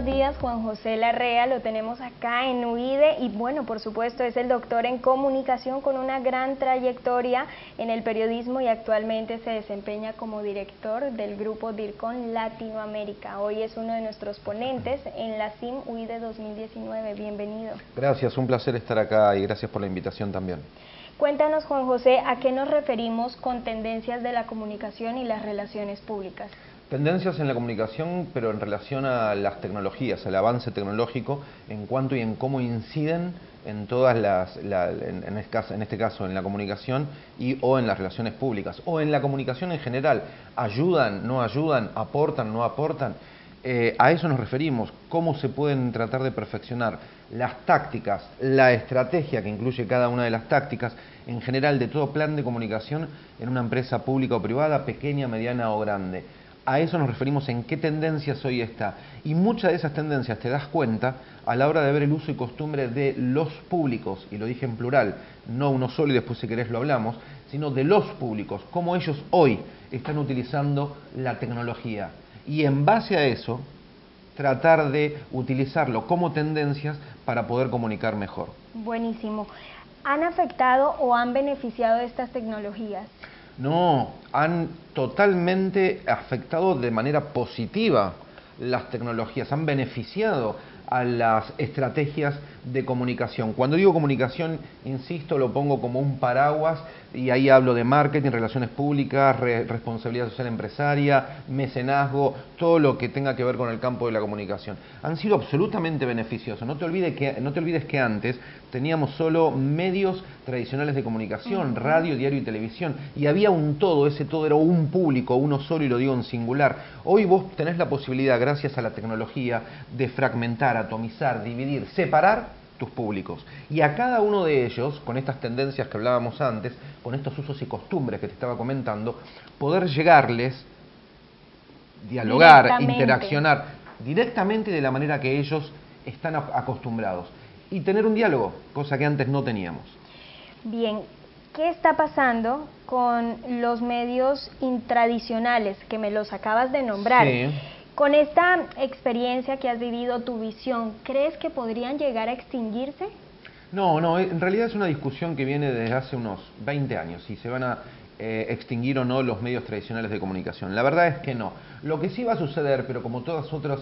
buenos días, Juan José Larrea, lo tenemos acá en UIDE y bueno, por supuesto es el doctor en comunicación con una gran trayectoria en el periodismo y actualmente se desempeña como director del grupo DIRCON Latinoamérica. Hoy es uno de nuestros ponentes en la CIM UIDE 2019. Bienvenido. Gracias, un placer estar acá y gracias por la invitación también. Cuéntanos, Juan José, ¿a qué nos referimos con tendencias de la comunicación y las relaciones públicas? Tendencias en la comunicación, pero en relación a las tecnologías, al avance tecnológico, en cuanto y en cómo inciden en todas las, en, este caso, en, este caso, en la comunicación y o en las relaciones públicas, o en la comunicación en general, ayudan, no ayudan, aportan, no aportan. Eh, a eso nos referimos, cómo se pueden tratar de perfeccionar las tácticas, la estrategia que incluye cada una de las tácticas, en general de todo plan de comunicación en una empresa pública o privada, pequeña, mediana o grande a eso nos referimos en qué tendencias hoy está. Y muchas de esas tendencias te das cuenta a la hora de ver el uso y costumbre de los públicos, y lo dije en plural, no uno solo y después si querés lo hablamos, sino de los públicos, cómo ellos hoy están utilizando la tecnología. Y en base a eso, tratar de utilizarlo como tendencias para poder comunicar mejor. Buenísimo. ¿Han afectado o han beneficiado estas tecnologías? No, han totalmente afectado de manera positiva las tecnologías, han beneficiado a las estrategias de comunicación. Cuando digo comunicación, insisto, lo pongo como un paraguas y ahí hablo de marketing, relaciones públicas, responsabilidad social empresaria, mecenazgo, todo lo que tenga que ver con el campo de la comunicación. Han sido absolutamente beneficiosos. No te olvides que, no te olvides que antes teníamos solo medios tradicionales de comunicación, radio, diario y televisión, y había un todo, ese todo era un público, uno solo y lo digo en singular. Hoy vos tenés la posibilidad, gracias a la tecnología, de fragmentar, atomizar, dividir, separar tus públicos. Y a cada uno de ellos, con estas tendencias que hablábamos antes, con estos usos y costumbres que te estaba comentando, poder llegarles, dialogar, interaccionar directamente de la manera que ellos están acostumbrados. Y tener un diálogo, cosa que antes no teníamos. Bien, ¿qué está pasando con los medios intradicionales que me los acabas de nombrar? Sí. Con esta experiencia que has vivido, tu visión, ¿crees que podrían llegar a extinguirse? No, no, en realidad es una discusión que viene desde hace unos 20 años, si se van a eh, extinguir o no los medios tradicionales de comunicación. La verdad es que no. Lo que sí va a suceder, pero como todas otras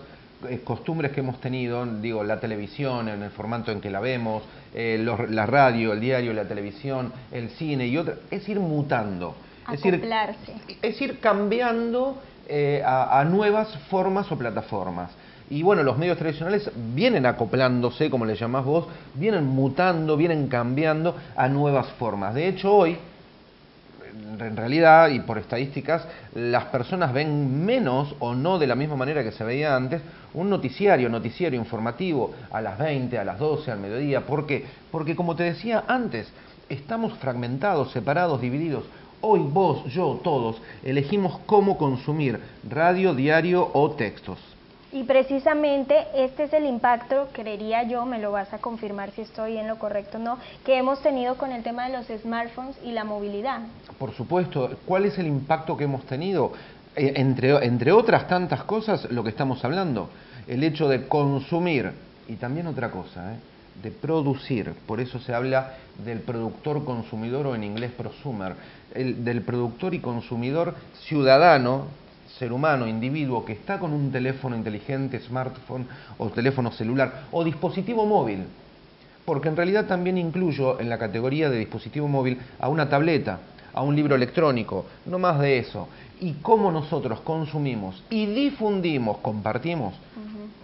eh, costumbres que hemos tenido, digo, la televisión en el formato en que la vemos, eh, la radio, el diario, la televisión, el cine y otras, es ir mutando. Es ir, es ir cambiando eh, a, nuevas formas o plataformas. Y bueno, los medios tradicionales vienen acoplándose, como le llamás vos, vienen mutando, vienen cambiando a nuevas formas. De hecho, hoy, en realidad, y por estadísticas, las personas ven menos o no de la misma manera que se veía antes un noticiario, noticiario informativo a las 20, a las 12, al mediodía. ¿Por qué? Porque como te decía antes, estamos fragmentados, separados, divididos. Hoy vos, yo, todos elegimos cómo consumir radio, diario o textos. Y precisamente este es el impacto, creería yo, me lo vas a confirmar si estoy en lo correcto o no, que hemos tenido con el tema de los smartphones y la movilidad. Por supuesto, ¿cuál es el impacto que hemos tenido? Eh, entre, entre otras tantas cosas, lo que estamos hablando, el hecho de consumir, y también otra cosa, ¿eh? De producir, por eso se habla del productor consumidor o en inglés prosumer, el, del productor y consumidor ciudadano, ser humano, individuo que está con un teléfono inteligente, smartphone o teléfono celular o dispositivo móvil, porque en realidad también incluyo en la categoría de dispositivo móvil a una tableta, a un libro electrónico, no más de eso. Y cómo nosotros consumimos y difundimos, compartimos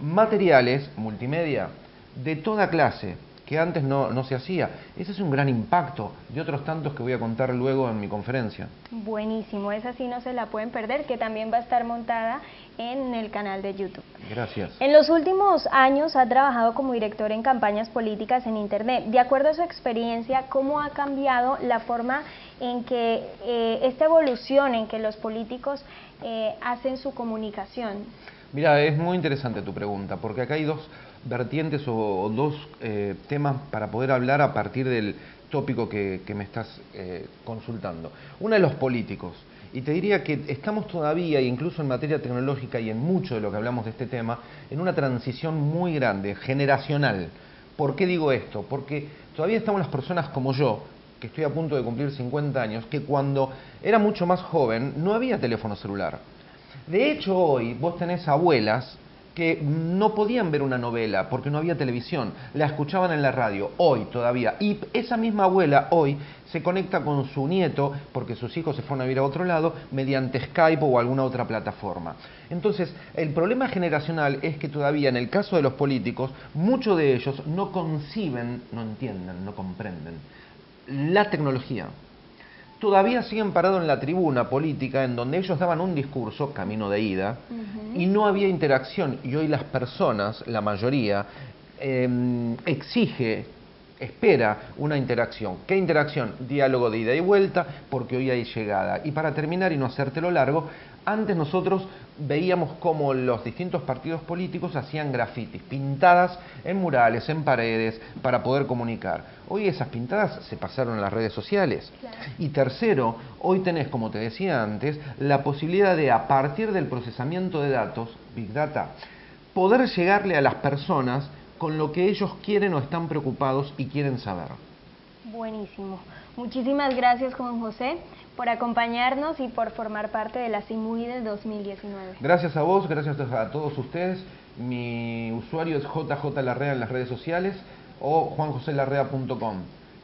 materiales multimedia, de toda clase, que antes no, no, se hacía. Ese es un gran impacto de otros tantos que voy a contar luego en mi conferencia. Buenísimo, esa sí no se la pueden perder, que también va a estar montada en el canal de YouTube. Gracias. En los últimos años ha trabajado como director en campañas políticas en Internet. De acuerdo a su experiencia, ¿cómo ha cambiado la forma en que eh, esta evolución en que los políticos eh, hacen su comunicación? Mira, es muy interesante tu pregunta, porque acá hay dos vertientes o, dos eh, temas para poder hablar a partir del tópico que, me estás eh, consultando. Una de los políticos. Y te diría que estamos todavía, incluso en materia tecnológica y en mucho de lo que hablamos de este tema, en una transición muy grande, generacional. ¿Por qué digo esto? Porque todavía estamos las personas como yo, que estoy a punto de cumplir 50 años, que cuando era mucho más joven no había teléfono celular. De hecho, hoy vos tenés abuelas que no podían ver una novela porque no había televisión, la escuchaban en la radio, hoy todavía. Y esa misma abuela hoy se conecta con su nieto, porque sus hijos se fueron a vivir a otro lado, mediante Skype o alguna otra plataforma. Entonces, el problema generacional es que todavía en el caso de los políticos, muchos de ellos no conciben, no entienden, no comprenden la tecnología todavía siguen parados en la tribuna política en donde ellos daban un discurso, camino de ida, y no había interacción. Y hoy las personas, la mayoría, em, exige espera una interacción. ¿Qué interacción? Diálogo de ida y vuelta, porque hoy hay llegada. Y para terminar y no hacértelo largo, antes nosotros veíamos cómo los distintos partidos políticos hacían grafitis, pintadas en murales, en paredes, para poder comunicar. Hoy esas pintadas se pasaron a las redes sociales. Y tercero, hoy tenés, como te decía antes, la posibilidad de, a partir del procesamiento de datos, Big Data, poder llegarle a las personas con lo que ellos quieren o están preocupados y quieren saber. Buenísimo. Muchísimas gracias, Juan José, por acompañarnos y por formar parte de la CIMUI del 2019. Gracias a vos, gracias a todos ustedes. Mi usuario es JJ Larrea en las redes sociales o juanjoselarrea.com.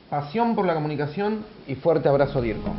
Pasión por la comunicación y fuerte abrazo, Dirco.